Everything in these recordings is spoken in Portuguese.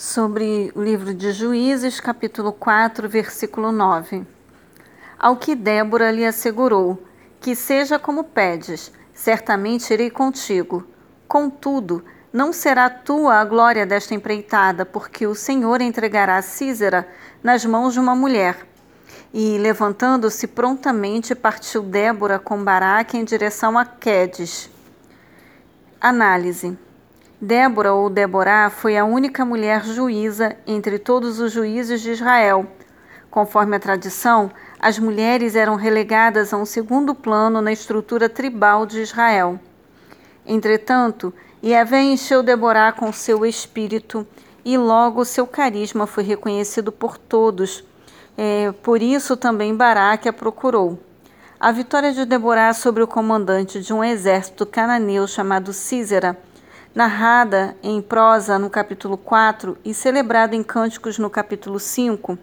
sobre o livro de Juízes, capítulo 4, versículo 9. Ao que Débora lhe assegurou: Que seja como pedes, certamente irei contigo. Contudo, não será tua a glória desta empreitada, porque o Senhor entregará Císera nas mãos de uma mulher. E, levantando-se prontamente, partiu Débora com Baraque em direção a Quedes. Análise. Débora ou Deborá foi a única mulher juíza entre todos os juízes de Israel. Conforme a tradição, as mulheres eram relegadas a um segundo plano na estrutura tribal de Israel. Entretanto, Yahvé encheu Deborá com seu espírito e logo seu carisma foi reconhecido por todos. É, por isso também Baraque a procurou. A vitória de Deborá sobre o comandante de um exército cananeu chamado Císera narrada em prosa no capítulo 4 e celebrada em cânticos no capítulo 5,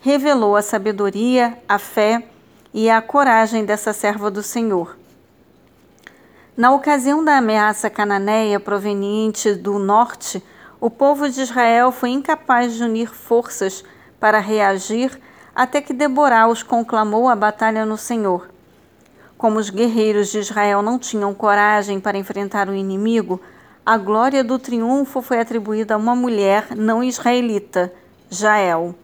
revelou a sabedoria, a fé e a coragem dessa serva do Senhor. Na ocasião da ameaça cananeia proveniente do norte, o povo de Israel foi incapaz de unir forças para reagir até que Deborah os conclamou à batalha no Senhor. Como os guerreiros de Israel não tinham coragem para enfrentar o inimigo, a glória do triunfo foi atribuída a uma mulher não israelita, Jael.